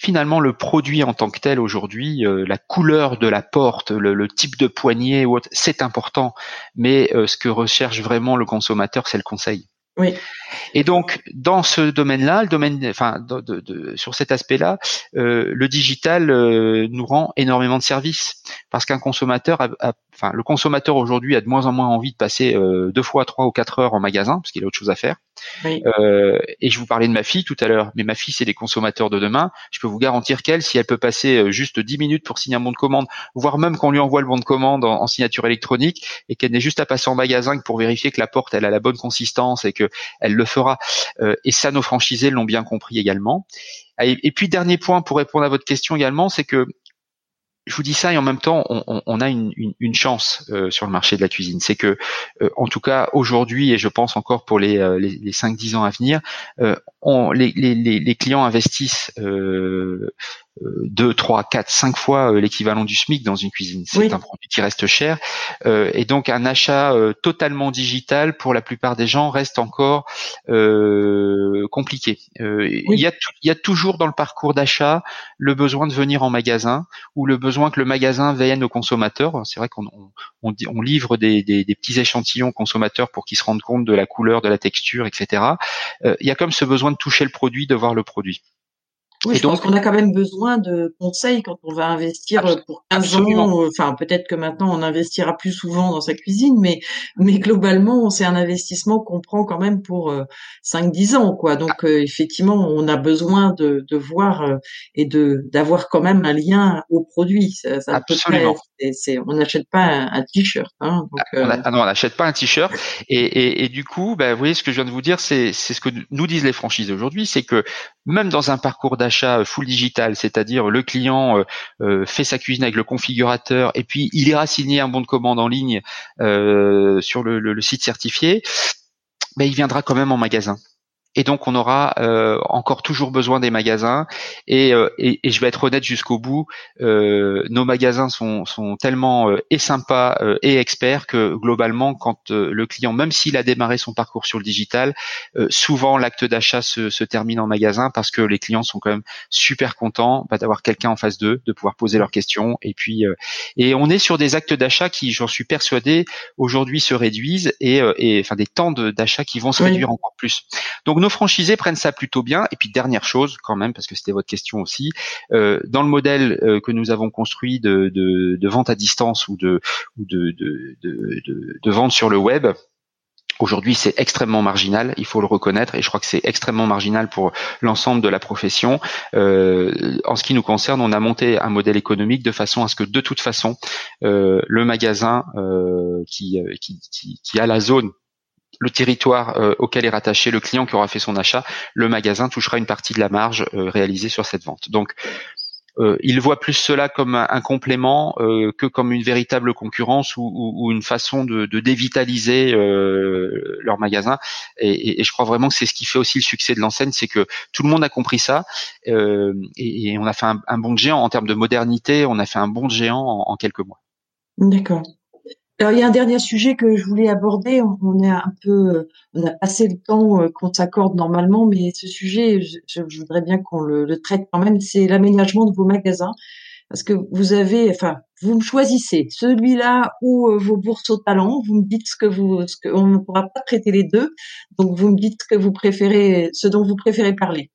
finalement le produit en tant que tel aujourd'hui, euh, la couleur de la porte, le, type de poignée c'est important, mais euh, ce que recherche vraiment le consommateur, c'est le conseil. Oui. Et donc dans ce domaine-là, le domaine, enfin de, de, sur cet aspect-là, euh, le digital euh, nous rend énormément de services parce qu'un consommateur, a, enfin le consommateur aujourd'hui a de moins en moins envie de passer euh, deux fois trois ou quatre heures en magasin parce qu'il a autre chose à faire. Oui. Euh, et je vous parlais de ma fille tout à l'heure, mais ma fille c'est des consommateurs de demain. Je peux vous garantir qu'elle, si elle peut passer euh, juste dix minutes pour signer un bon de commande, voire même qu'on lui envoie le bon de commande en, en signature électronique et qu'elle n'ait juste à passer en magasin que pour vérifier que la porte elle a la bonne consistance et que elle le fera. Euh, et ça, nos franchisés l'ont bien compris également. Et, puis dernier point pour répondre à votre question également, c'est que je vous dis ça et en même temps, on, a une, chance euh, sur le marché de la cuisine. C'est que, euh, en tout cas, aujourd'hui, et je pense encore pour les, les, les 5-10 ans à venir, les, clients investissent deux, trois, quatre, cinq fois euh, l'équivalent du SMIC dans une cuisine. C'est un produit qui reste cher. Euh, et donc un achat euh, totalement digital pour la plupart des gens reste encore compliqué. Il, y a il y a toujours dans le parcours d'achat le besoin de venir en magasin ou le besoin que le magasin vienne aux consommateurs. C'est vrai qu'on on, on, livre des, des, des, petits échantillons consommateurs pour qu'ils se rendent compte de la couleur, de la texture, etc. il y a comme ce besoin de toucher le produit, de voir le produit. Oui, je pense qu'on a quand même besoin de conseils quand on va investir pour 15 ans. Enfin, peut-être que maintenant on investira plus souvent dans sa cuisine, mais mais globalement, c'est un investissement qu'on prend quand même pour 5-10 euh, ans, quoi. Donc ah. euh, effectivement, on a besoin de, de voir euh, et de d'avoir quand même un lien au produit. Ça, ça Absolument. c'est, on n'achète pas un, t-shirt. Hein, donc, ah, ah, non, on n'achète pas un t-shirt. Et, et, et, du coup, bah, vous voyez, ce que je viens de vous dire, c'est c'est ce que nous disent les franchises aujourd'hui, c'est que même dans un parcours d'achat achat full digital, c'est-à-dire le client euh, euh, fait sa cuisine avec le configurateur et puis il ira signer un bon de commande en ligne euh, sur le, site certifié, ben, il viendra quand même en magasin. Et donc on aura euh, encore toujours besoin des magasins. Et, euh, et, et je vais être honnête jusqu'au bout euh, nos magasins sont, sont tellement et sympas et experts que globalement quand le client même s'il a démarré son parcours sur le digital souvent l'acte d'achat se, se, termine en magasin parce que les clients sont quand même super contents bah, d'avoir quelqu'un en face d'eux de pouvoir poser leurs questions. Et puis et on est sur des actes d'achat qui j'en suis persuadé aujourd'hui se réduisent et, et enfin des temps d'achat qui vont se réduire encore plus. Donc nos franchisés prennent ça plutôt bien. Et puis dernière chose quand même, parce que c'était votre question aussi, euh, dans le modèle euh, que nous avons construit de, de, vente à distance ou de, ou de, de, de vente sur le web, Aujourd'hui, c'est extrêmement marginal, il faut le reconnaître, et je crois que c'est extrêmement marginal pour l'ensemble de la profession. Euh, en ce qui nous concerne, on a monté un modèle économique de façon à ce que, de toute façon, euh, le magasin qui, qui, qui, qui, a la zone le territoire euh, auquel est rattaché le client qui aura fait son achat, le magasin touchera une partie de la marge euh, réalisée sur cette vente. Donc euh, il voit plus cela comme un, complément que comme une véritable concurrence ou, une façon de, dévitaliser leur magasin. Et, je crois vraiment que c'est ce qui fait aussi le succès de l'enseigne, c'est que tout le monde a compris ça et, on a fait un, un bond de géant en termes de modernité. On a fait un bond de géant en quelques mois. D'accord. Alors, il y a un dernier sujet que je voulais aborder. On est un peu, on a passé le temps euh, qu'on s'accorde normalement, mais ce sujet, je, voudrais bien qu'on le, traite quand même. C'est l'aménagement de vos magasins, parce que vous avez, enfin, vous me choisissez celui-là ou euh, vos bourses au talent. Vous me dites ce que vous, ce que, on ne pourra pas traiter les deux, donc vous me dites ce que vous préférez, ce dont vous préférez parler.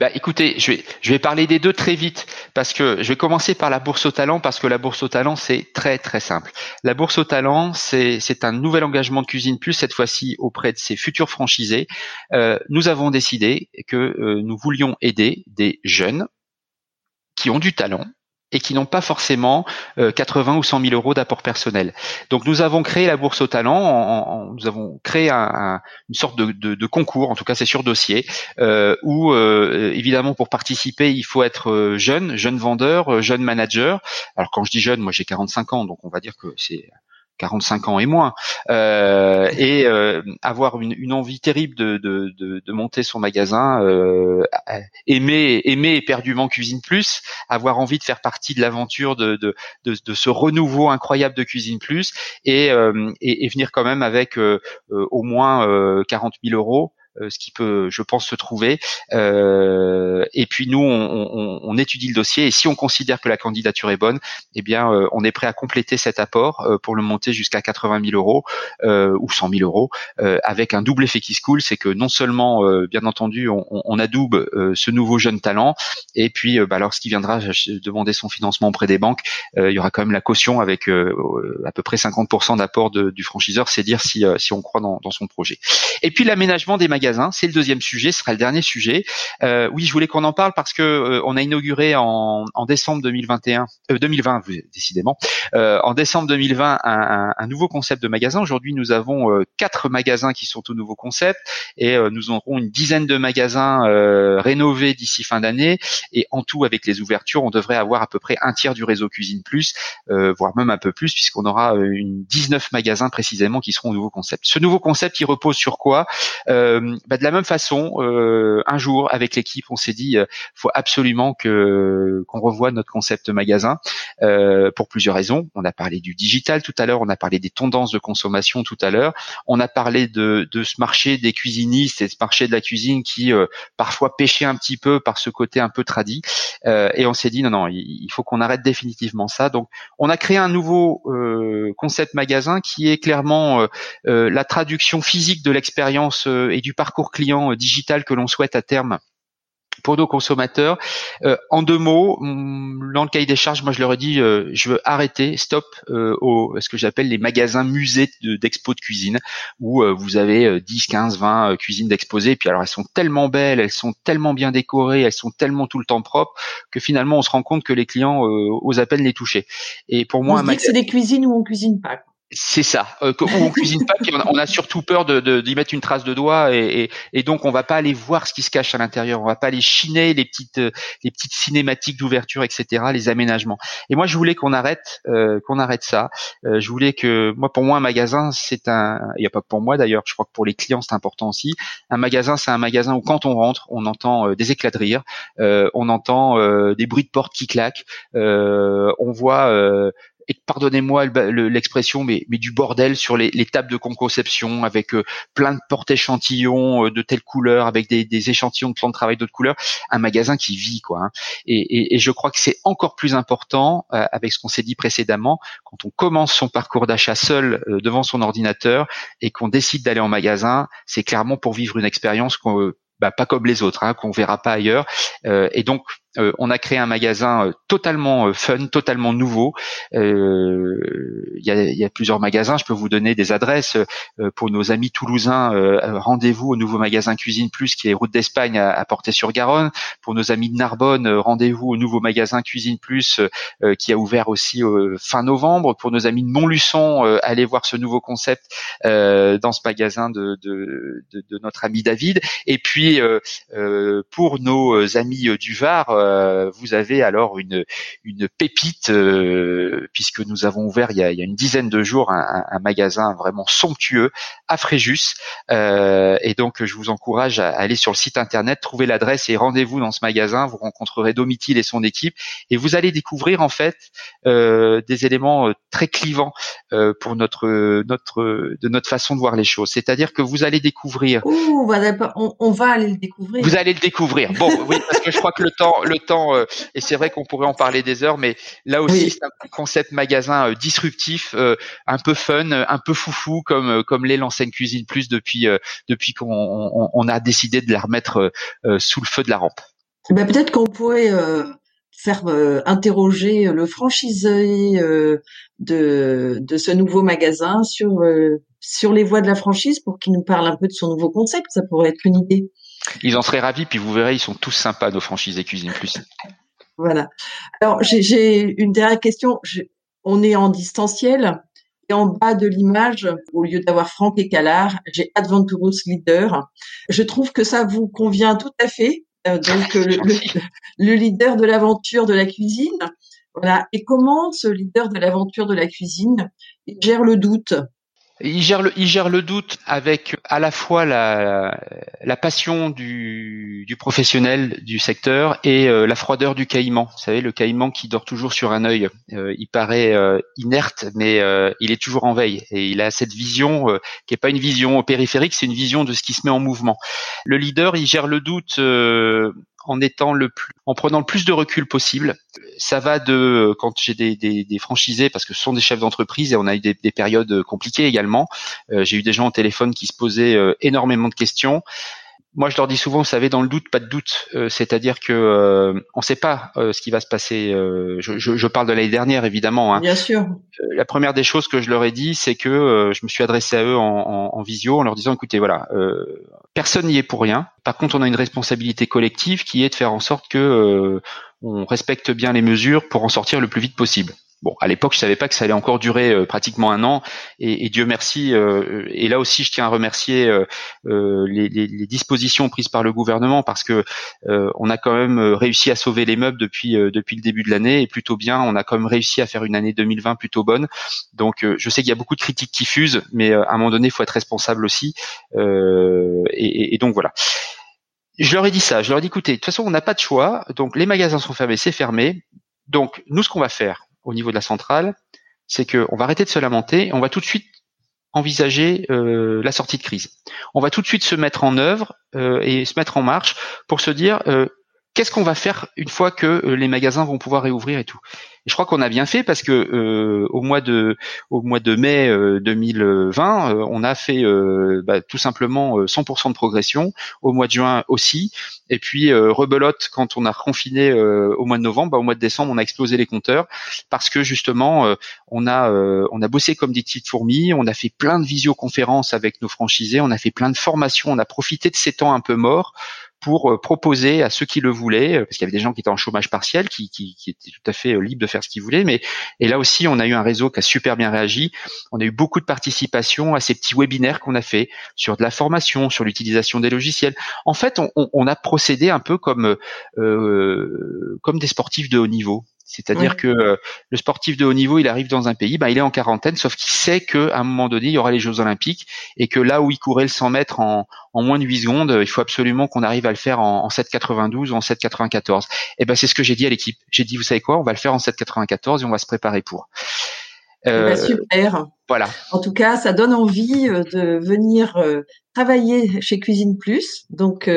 Bah, écoutez, je vais, je vais parler des deux très vite parce que je vais commencer par la bourse au talent parce que la bourse au talent c'est très très simple. La bourse au talent c'est c'est un nouvel engagement de Cuisine Plus cette fois-ci auprès de ses futurs franchisés. Euh, nous avons décidé que euh, nous voulions aider des jeunes qui ont du talent, et qui n'ont pas forcément 80 euh, ou 100 000 euros d'apport personnel. Donc nous avons créé la bourse au talent, en, nous avons créé un, une sorte de, de, de, concours, en tout cas c'est sur dossier, euh, où euh, évidemment pour participer il faut être euh, jeune, jeune vendeur, jeune manager. Alors quand je dis jeune, moi j'ai 45 ans, donc on va dire que c'est 45 ans et moins, euh, et euh, avoir une, envie terrible de, de, de, monter son magasin, euh, aimer, aimer éperdument Cuisine Plus, avoir envie de faire partie de l'aventure de, de, de, ce renouveau incroyable de Cuisine Plus, et, et, venir quand même avec au moins 40 000 euros ce qui peut, je pense, se trouver. Euh, et puis nous, on, on, étudie le dossier et si on considère que la candidature est bonne, eh bien, euh, on est prêt à compléter cet apport pour le monter jusqu'à 80 000 euros ou 100 000 euros avec un double effet qui se coule, c'est que non seulement, bien entendu, on, on adoube ce nouveau jeune talent et puis, bah, lorsqu'il viendra demander son financement auprès des banques, il y aura quand même la caution avec à peu près 50% d'apport du franchiseur, c'est dire si, si on croit dans, dans son projet. Et puis l'aménagement des magasins c'est le deuxième sujet, ce sera le dernier sujet. Euh, oui, je voulais qu'on en parle parce que euh, on a inauguré en, décembre 2021, 2020 euh, décidément, en décembre 2020 un, nouveau concept de magasin. Aujourd'hui, nous avons quatre magasins qui sont au nouveau concept et nous aurons une dizaine de magasins rénovés d'ici fin d'année. Et en tout, avec les ouvertures, on devrait avoir à peu près un tiers du réseau Cuisine Plus, voire même un peu plus, puisqu'on aura une 19 magasins précisément qui seront au nouveau concept. Ce nouveau concept, il repose sur quoi? Bah, de la même façon, euh, un jour avec l'équipe, on s'est dit, euh, faut absolument que qu'on revoie notre concept magasin euh, pour plusieurs raisons. On a parlé du digital tout à l'heure, on a parlé des tendances de consommation tout à l'heure, on a parlé de, de ce marché des cuisinistes et ce marché de la cuisine qui parfois pêchait un petit peu par ce côté un peu tradit. Et on s'est dit non non, il, faut qu'on arrête définitivement ça. Donc on a créé un nouveau concept magasin qui est clairement la traduction physique de l'expérience et du parcours client euh, digital que l'on souhaite à terme pour nos consommateurs. Euh, en deux mots, mm, dans le cahier des charges, moi je leur ai dit, euh, je veux arrêter, stop, au ce que j'appelle les magasins musées d'expo de, cuisine, où vous avez 10, 15, 20 cuisines d'exposés, puis alors elles sont tellement belles, elles sont tellement bien décorées, elles sont tellement tout le temps propres, que finalement on se rend compte que les clients osent à peine les toucher. Et pour moi, c'est des cuisines où on cuisine pas. C'est ça. Euh, on cuisine pas, on a, surtout peur d'y mettre une trace de doigt, et, donc on va pas aller voir ce qui se cache à l'intérieur. On va pas aller chiner les petites, euh, cinématiques d'ouverture, etc., les aménagements. Et moi, je voulais qu'on arrête, euh, qu'on arrête ça. Euh, je voulais que, moi, pour moi, un magasin, c'est un. Il y a pas pour moi d'ailleurs. Je crois que pour les clients, c'est important aussi. Un magasin, c'est un magasin où quand on rentre, on entend des éclats de rire, on entend des bruits de porte qui claquent, on voit et pardonnez-moi l'expression, mais, du bordel sur les, les tables de conception avec euh, plein de porte-échantillons euh, de telle couleur, avec des, échantillons de plan de travail d'autres couleurs, un magasin qui vit quoi. Hein. Et, je crois que c'est encore plus important euh, avec ce qu'on s'est dit précédemment, quand on commence son parcours d'achat seul devant son ordinateur et qu'on décide d'aller en magasin, c'est clairement pour vivre une expérience qu'on bah, pas comme les autres, hein, qu'on verra pas ailleurs. et donc euh, on a créé un magasin euh, totalement euh, fun, totalement nouveau. Il y, a, plusieurs magasins. Je peux vous donner des adresses pour nos amis toulousains. rendez-vous au nouveau magasin Cuisine Plus qui est route d'Espagne à, à Portée-sur-Garonne. Pour nos amis de Narbonne, rendez-vous au nouveau magasin Cuisine Plus qui a ouvert aussi fin novembre. Pour nos amis de Montluçon, allez voir ce nouveau concept dans ce magasin de, de, notre ami David. Et puis pour nos amis du Var euh, vous avez alors une, une pépite, euh, puisque nous avons ouvert il y a, il y a une dizaine de jours un, un, magasin vraiment somptueux à Fréjus. Euh, et donc, je vous encourage à aller sur le site internet, trouver l'adresse et rendez-vous dans ce magasin. Vous rencontrerez Domitil et son équipe, et vous allez découvrir en fait des éléments très clivants pour notre notre de notre façon de voir les choses. C'est-à-dire que vous allez découvrir. on, va, on, va aller le découvrir. Vous allez le découvrir. Bon, oui, parce que je crois que le temps le temps, euh, et c'est vrai qu'on pourrait en parler des heures, mais là aussi c'est un concept magasin euh, disruptif, euh, un peu fun, un peu foufou comme comme l'est l'enseigne Cuisine Plus depuis depuis qu'on on, a décidé de la remettre sous le feu de la rampe. Eh ben, peut-être qu'on pourrait faire interroger le franchisé de, de ce nouveau magasin sur sur les voies de la franchise pour qu'il nous parle un peu de son nouveau concept. Ça pourrait être une idée. Ils en seraient ravis, puis vous verrez, ils sont tous sympas, nos franchisés Cuisine Plus. Voilà. Alors, j'ai une dernière question. on est en distanciel. Et en bas de l'image, au lieu d'avoir Franck et Calard, j'ai Adventurous Leader. Je trouve que ça vous convient tout à fait. Euh, donc, le, le, leader de l'aventure de la cuisine. Voilà. Et comment ce leader de l'aventure de la cuisine gère le doute? Il gère le, il gère le doute avec à la fois la, passion du, professionnel du secteur et euh, la froideur du caïman. Vous savez, le caïman qui dort toujours sur un œil. Euh, il paraît euh, inerte, mais il est toujours en veille et il a cette vision qui est pas une vision périphérique, c'est une vision de ce qui se met en mouvement. Le leader, il gère le doute en prenant le plus de recul possible. Ça va de quand j'ai des, franchisés parce que ce sont des chefs d'entreprise et on a eu des, des périodes compliquées également. Euh, j'ai eu des gens au téléphone qui se posaient euh, énormément de questions moi, je leur dis souvent, vous savez, dans le doute, pas de doute. Euh, c'est-à-dire que euh, on ne sait pas euh, ce qui va se passer. Je, je, je, parle de l'année dernière, évidemment. Hein. Bien sûr. la première des choses que je leur ai dit, c'est que je me suis adressé à eux en, en, en visio, en leur disant, écoutez, voilà, personne n'y est pour rien. Par contre, on a une responsabilité collective qui est de faire en sorte que on respecte bien les mesures pour en sortir le plus vite possible. Bon, à l'époque, je savais pas que ça allait encore durer euh, pratiquement un an, et, et Dieu merci. Euh, et là aussi, je tiens à remercier euh, les, les, les, dispositions prises par le gouvernement parce que on a quand même réussi à sauver les meubles depuis depuis le début de l'année et plutôt bien. On a quand même réussi à faire une année 2020 plutôt bonne. Donc, je sais qu'il y a beaucoup de critiques qui fusent, mais à un moment donné, il faut être responsable aussi. Et, et, donc voilà. Je leur ai dit ça. Je leur ai dit, écoutez, de toute façon, on n'a pas de choix. Donc, les magasins sont fermés, c'est fermé. Donc, nous, ce qu'on va faire, au niveau de la centrale, c'est qu'on va arrêter de se lamenter, on va tout de suite envisager euh, la sortie de crise. On va tout de suite se mettre en œuvre euh, et se mettre en marche pour se dire euh, qu'est-ce qu'on va faire une fois que les magasins vont pouvoir réouvrir et tout? Je crois qu'on a bien fait parce que euh, au mois de au mois de mai 2020, euh, euh, on a fait bah, tout simplement 100% de progression. Au mois de juin aussi. Et puis rebelote quand on a reconfiné au mois de novembre, bah, au mois de décembre, on a explosé les compteurs parce que justement on a on a bossé comme des petites fourmis. On a fait plein de visioconférences avec nos franchisés. On a fait plein de formations. On a profité de ces temps un peu morts pour proposer à ceux qui le voulaient, parce qu'il y avait des gens qui étaient en chômage partiel, qui, étaient tout à fait libres de faire ce qu'ils voulaient, mais et là aussi on a eu un réseau qui a super bien réagi. On a eu beaucoup de participation à ces petits webinaires qu'on a fait sur de la formation, sur l'utilisation des logiciels. En fait, on, a procédé un peu comme euh, comme des sportifs de haut niveau. C'est-à-dire que euh, le sportif de haut niveau, il arrive dans un pays, ben, il est en quarantaine, sauf qu'il sait qu'à un moment donné, il y aura les Jeux Olympiques et que là où il courait le 100 mètres en, moins de 8 secondes, il faut absolument qu'on arrive à le faire en, en 7,92 ou en 7,94. Et ben c'est ce que j'ai dit à l'équipe. J'ai dit, vous savez quoi, on va le faire en 7,94 et on va se préparer pour. Eh ben, euh, super. Voilà. En tout cas, ça donne envie euh, de venir euh, travailler chez Cuisine Plus. Donc,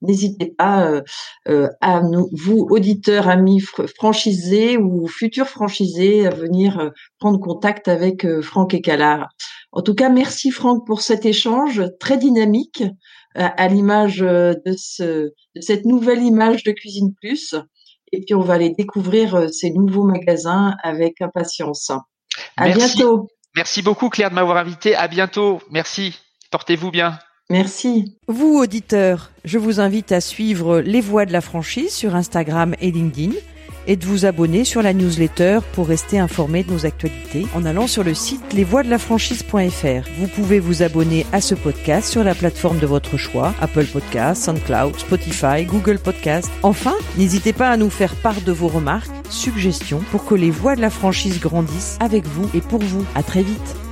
n'hésitez pas à nous, vous auditeurs, amis franchisés ou futurs franchisés, à venir prendre contact avec Franck et Calard. En tout cas, merci Franck pour cet échange très dynamique à, l'image de, ce, de cette nouvelle image de Cuisine Plus. Et puis, on va aller découvrir ces nouveaux magasins avec impatience. À Merci. bientôt. Merci beaucoup Claire de m'avoir invité. À bientôt. Merci. Portez-vous bien. Merci. Vous, auditeurs, je vous invite à suivre Les Voix de la franchise sur Instagram et LinkedIn et de vous abonner sur la newsletter pour rester informé de nos actualités en allant sur le site lesvoixdelafranchise.fr. Vous pouvez vous abonner à ce podcast sur la plateforme de votre choix, Apple Podcasts, SoundCloud, Spotify, Google Podcasts. Enfin, n'hésitez pas à nous faire part de vos remarques, suggestions pour que les voix de la franchise grandissent avec vous et pour vous. À très vite.